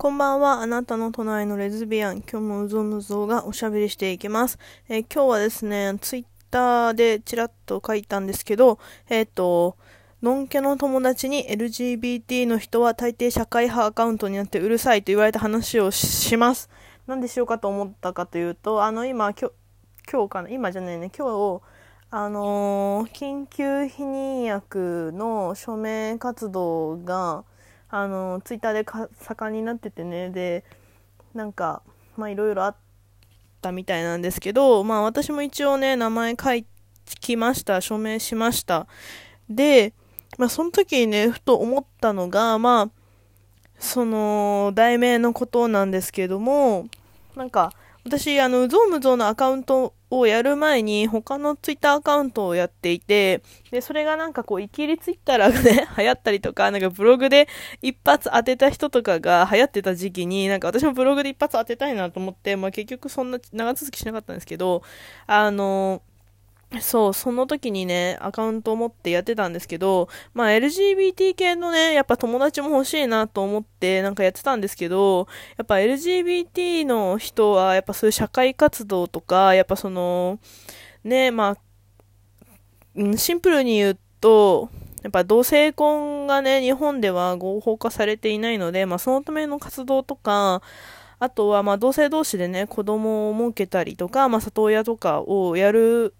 こんばんは。あなたの隣のレズビアン。今日もうぞむぞがおしゃべりしていきます。えー、今日はですね、ツイッターでちらっと書いたんですけど、えっ、ー、と、のんけの友達に LGBT の人は大抵社会派アカウントになってうるさいと言われた話をします。なんでしようかと思ったかというと、あの今、今日、今日かな？今じゃないね、今日、あのー、緊急避妊薬の署名活動が、あのツイッターで盛んになっててね。でなんかまあいろいろあったみたいなんですけどまあ私も一応ね名前書きました。署名しました。でまあその時にねふと思ったのがまあその題名のことなんですけどもなんか私、あの、うぞうむぞうのアカウントをやる前に、他のツイッターアカウントをやっていて、で、それがなんかこう、イキリツイッターがね、流行ったりとか、なんかブログで一発当てた人とかが流行ってた時期に、なんか私もブログで一発当てたいなと思って、まあ結局そんな長続きしなかったんですけど、あのそう、その時にね、アカウントを持ってやってたんですけど、まあ LGBT 系のね、やっぱ友達も欲しいなと思ってなんかやってたんですけど、やっぱ LGBT の人はやっぱそういう社会活動とか、やっぱその、ね、まあ、シンプルに言うと、やっぱ同性婚がね、日本では合法化されていないので、まあそのための活動とか、あとはまあ同性同士でね、子供を設けたりとか、まあ里親とかをやる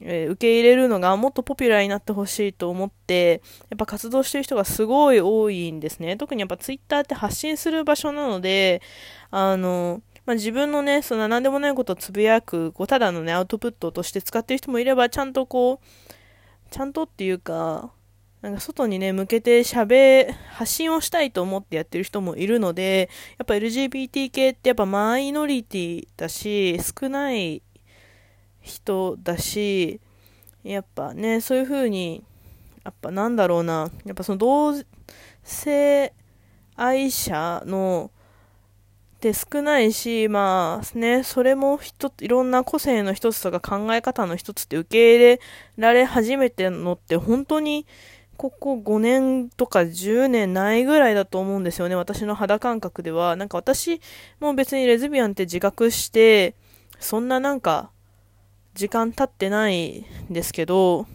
えー、受け入れるのがもっとポピュラーになってほしいと思って、やっぱ活動してる人がすごい多いんですね。特にやっぱツイッターって発信する場所なので、あの、まあ、自分のね、その何でもないことをつぶやく、こう、ただのね、アウトプットとして使ってる人もいれば、ちゃんとこう、ちゃんとっていうか、なんか外にね、向けて喋、発信をしたいと思ってやってる人もいるので、やっぱ LGBT 系ってやっぱマイノリティだし、少ない人だし、やっぱね、そういう風に、やっぱなんだろうな、やっぱその同性愛者のって少ないし、まあね、それも一つ、いろんな個性の一つとか考え方の一つって受け入れられ始めてるのって本当にここ5年とか10年ないぐらいだと思うんですよね、私の肌感覚では。なんか私も別にレズビアンって自覚して、そんななんか時間経ってないんですけど、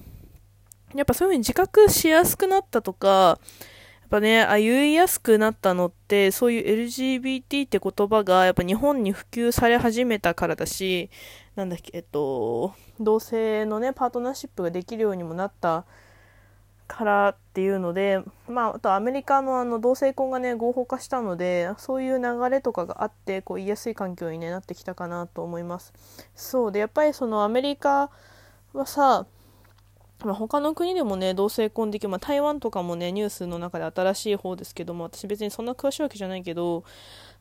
やっぱそういう風に自覚しやすくなったとか、やっぱね、あ、言いやすくなったのって、そういう LGBT って言葉がやっぱ日本に普及され始めたからだし、なんだっけ、えっと、同性のね、パートナーシップができるようにもなったからっていうので、まあ、あとアメリカのあの同性婚がね合法化したのでそういう流れとかがあってこう言いやすい環境に、ね、なってきたかなと思います。そうでやっぱりそのアメリカはさまあ、他の国でもね同性婚できる、まあ、台湾とかもねニュースの中で新しい方ですけども私別にそんな詳しいわけじゃないけど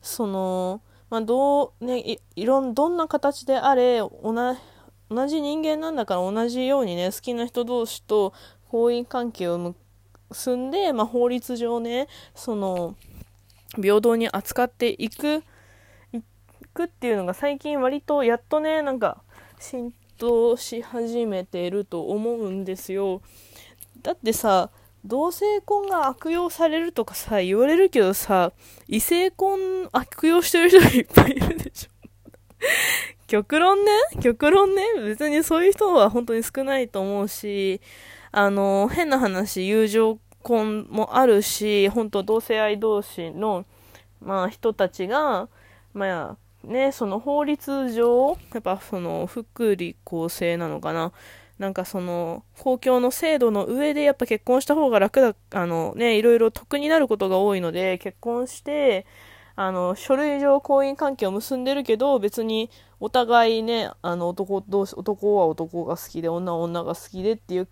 その、まあ、どうねいいろんどんな形であれ同じ人間なんだから同じようにね好きな人同士と婚姻関係を結んで、まあ、法律上ねその平等に扱っていくいくっていうのが最近割とやっとねなんか浸透し始めていると思うんですよ。だってさ同性婚が悪用されるとかさ言われるけどさ異性婚悪用してる人がいっぱいいるでしょ。極論ね。極論ね。別にそういう人は本当に少ないと思うしあの、変な話、友情婚もあるし、本当同性愛同士の、まあ、人たちが、まあ、ね、その法律上、やっぱその、福利厚生なのかな。なんかその、公共の制度の上でやっぱ結婚した方が楽だ、あのね、いろいろ得になることが多いので、結婚して、あの、書類上婚姻関係を結んでるけど、別にお互いね、あの、男同士、男は男が好きで、女は女が好きでっていう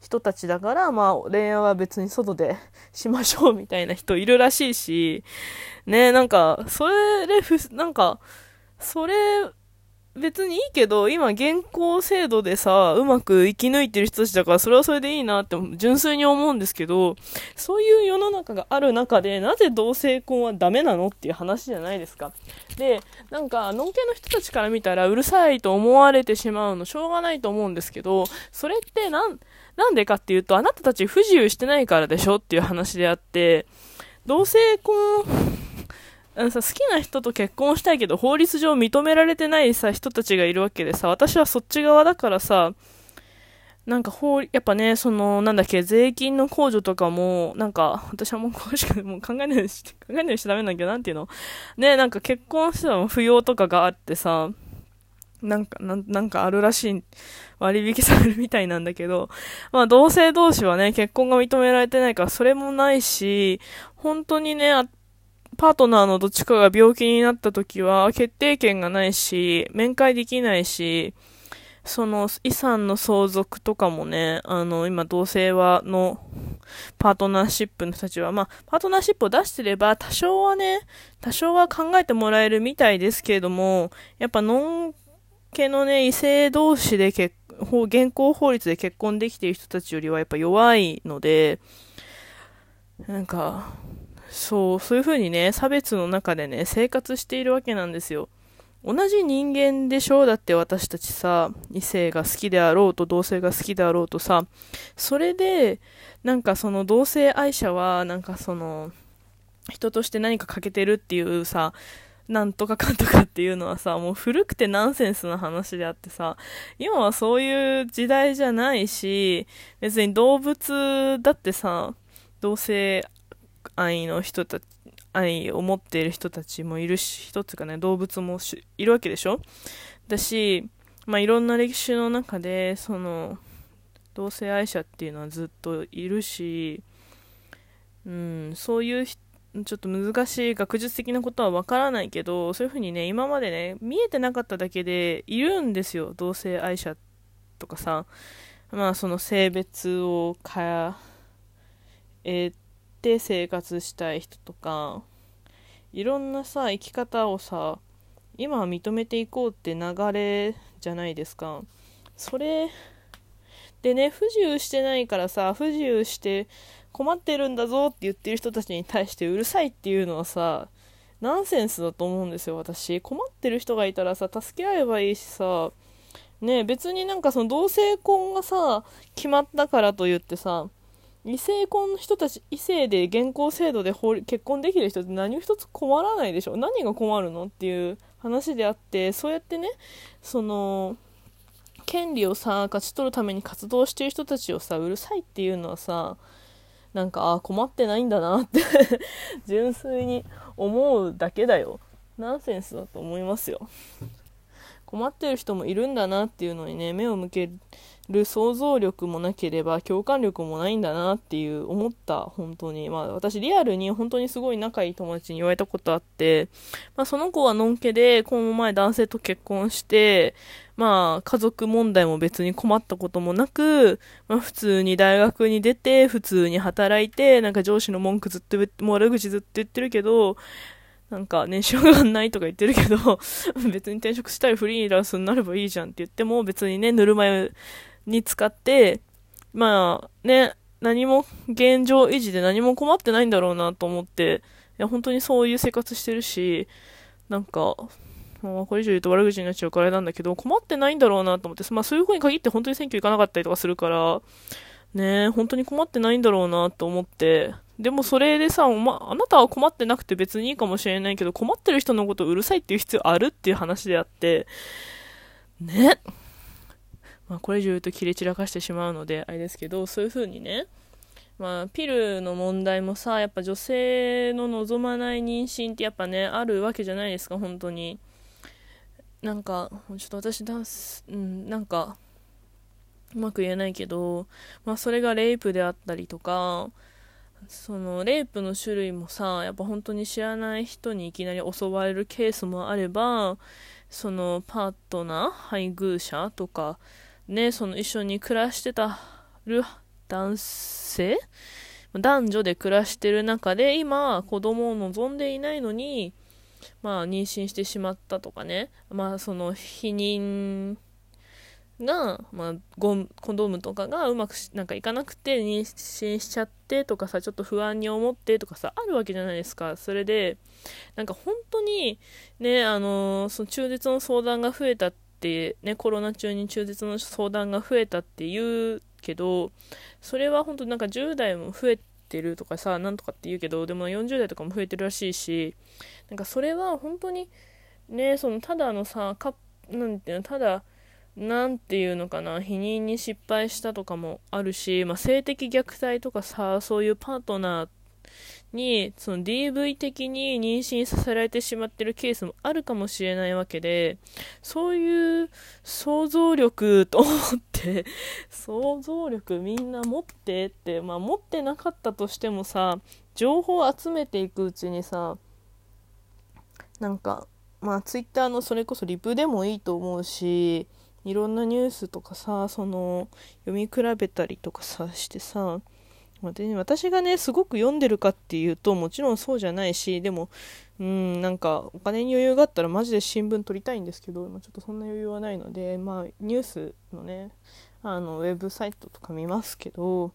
人たちだから、まあ、恋愛は別に外でしましょうみたいな人いるらしいし、ね、なんか、それで、なんか、それ、別にいいけど、今現行制度でさ、うまく生き抜いてる人たちだから、それはそれでいいなって純粋に思うんですけど、そういう世の中がある中で、なぜ同性婚はダメなのっていう話じゃないですか。で、なんか、のんけの人たちから見たら、うるさいと思われてしまうの、しょうがないと思うんですけど、それってなん、なんでかっていうと、あなたたち不自由してないからでしょっていう話であって、同性婚、あのさ、好きな人と結婚したいけど、法律上認められてないさ、人たちがいるわけでさ、私はそっち側だからさ、なんか法、やっぱね、その、なんだっけ、税金の控除とかも、なんか、私はもう詳しく もう考えないようにし、考えないようにしちゃダメなんだけど、なんていうの？ね、なんか結婚しても扶養とかがあってさ、なんか、ななんかあるらしい、割引されるみたいなんだけど、まあ同性同士はね、結婚が認められてないから、それもないし、本当にね、パートナーのどっちかが病気になった時は、決定権がないし、面会できないし、その遺産の相続とかもね、あの、今同性はのパートナーシップの人たちは、まあ、パートナーシップを出してれば多少はね、多少は考えてもらえるみたいですけれども、やっぱノン系のね、異性同士で結現行法律で結婚できている人たちよりはやっぱ弱いので、なんか、そう、そういう風にね、差別の中でね、生活しているわけなんですよ。同じ人間でしょ？うだって私たちさ、異性が好きであろうと同性が好きであろうとさ、それで、なんかその同性愛者は、なんかその、人として何か欠けてるっていうさ、なんとかかんとかっていうのはさ、もう古くてナンセンスな話であってさ、今はそういう時代じゃないし、別に動物だってさ、同性愛の人たち、愛を持っている人たちもいるし、一つかね、動物もいるわけでしょ？だし、まあいろんな歴史の中で、その、同性愛者っていうのはずっといるし、うん、そういうちょっと難しい学術的なことはわからないけど、そういうふうにね、今までね、見えてなかっただけでいるんですよ、同性愛者とかさ。まあその性別を変えて生活したい人とか、いろんなさ生き方をさ今は認めていこうって流れじゃないですか。それでね不自由してないからさ不自由して困ってるんだぞって言ってる人たちに対してうるさいっていうのはさナンセンスだと思うんですよ私。困ってる人がいたらさ助け合えばいいしさね別になんかその同性婚がさ決まったからといってさ異性婚の人たち、異性で現行制度で結婚できる人って何一つ困らないでしょ何が困るのっていう話であって、そうやってね、その、権利をさ、勝ち取るために活動してる人たちをさ、うるさいっていうのはさ、なんか、あ困ってないんだなって 純粋に思うだけだよ。ナンセンスだと思いますよ。困ってる人もいるんだなっていうのにね、目を向ける想像力もなければ共感力もないんだなっていう思った本当に。まあ私リアルに本当にすごい仲いい友達に言われたことあってまあその子はのんけでこの前男性と結婚してまあ家族問題も別に困ったこともなくまあ普通に大学に出て普通に働いてなんか上司の文句ずっと悪口ずっと言ってるけどなんか年収がないとか言ってるけど 別に転職したりフリーランスになればいいじゃんって言っても別にね、ぬるま湯に使って、まあね、何も現状維持で何も困ってないんだろうなと思って、いや、本当にそういう生活してるし、なんか、まあ、これ以上言うと悪口になっちゃうからあれなんだけど、困ってないんだろうなと思って、まあそういう風に限って本当に選挙行かなかったりとかするから、ね本当に困ってないんだろうなと思って、でもそれでさ、ま、あなたは困ってなくて別にいいかもしれないけど、困ってる人のことうるさいっていう必要あるっていう話であって、ね。まあ、これ以上言うと切れ散らかしてしまうので、あれですけど、そういう風にね、まあ、ピルの問題もさ、やっぱ女性の望まない妊娠ってやっぱね、あるわけじゃないですか、本当に。なんか、ちょっと私ダンス、うん、なんか、うまく言えないけど、まあ、それがレイプであったりとか、そのレイプの種類もさやっぱ本当に知らない人にいきなり襲われるケースもあればそのパートナー配偶者とかね、その一緒に暮らしてたる男性？男女で暮らしてる中で今子供を望んでいないのにまあ妊娠してしまったとかね。まあその避妊が、まあ、ゴコンドームとかがうまくなんかいかなくて妊娠しちゃってとかさちょっと不安に思ってとかさあるわけじゃないですか。それでなんか本当にねあの、その中絶の相談が増えたってってね、コロナ中に中絶の相談が増えたって言うけど、それは本当なんか10代も増えてるとかさ、なんとかって言うけど、でも40代とかも増えてるらしいし、なんかそれは本当に、ね、そのただのさ、かなんていうの、ただ、なんていうのかな、否認に失敗したとかもあるし、まあ、性的虐待とかさ、そういうパートナーに、その DV 的に妊娠させられてしまってるケースもあるかもしれないわけで、そういう想像力と思って、想像力みんな持ってって、まあ持ってなかったとしてもさ、情報を集めていくうちにさ、なんか、まあツイッターのそれこそリプでもいいと思うし、いろんなニュースとかさ、その、読み比べたりとかさ、してさ、で私がね、すごく読んでるかっていうと、もちろんそうじゃないし、でも、うん、なんか、お金に余裕があったらマジで新聞取りたいんですけど、まちょっとそんな余裕はないので、まあ、ニュースのね、あの、ウェブサイトとか見ますけど、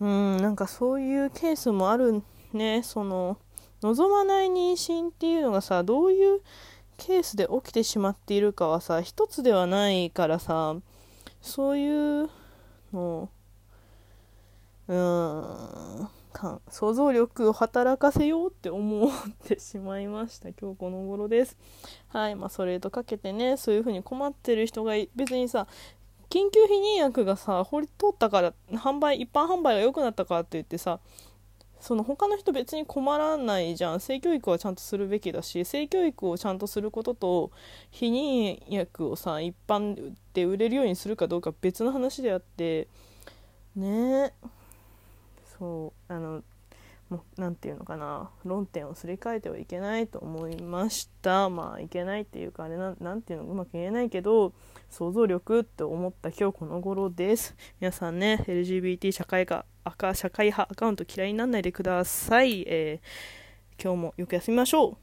うん、なんかそういうケースもあるね、その、望まない妊娠っていうのがさ、どういうケースで起きてしまっているかはさ、一つではないからさ、そういうのうーん想像力を働かせようって思ってしまいました。今日この頃です。はいまあそれとかけてねそういう風に困ってる人が別にさ緊急避妊薬がさ法律通ったから販売一般販売が良くなったからって言ってさその他の人別に困らないじゃん。性教育はちゃんとするべきだし性教育をちゃんとすることと避妊薬をさ一般で売れるようにするかどうか別の話であってね。えそうあのもう何て言うのかな論点をすり替えてはいけないと思いました。まあいけないっていうかあれな何て言うのうまく言えないけど想像力って思った今日この頃です。皆さんね LGBT 社会が赤社会派アカウント嫌いにならないでください、えー、今日もよく休みましょう。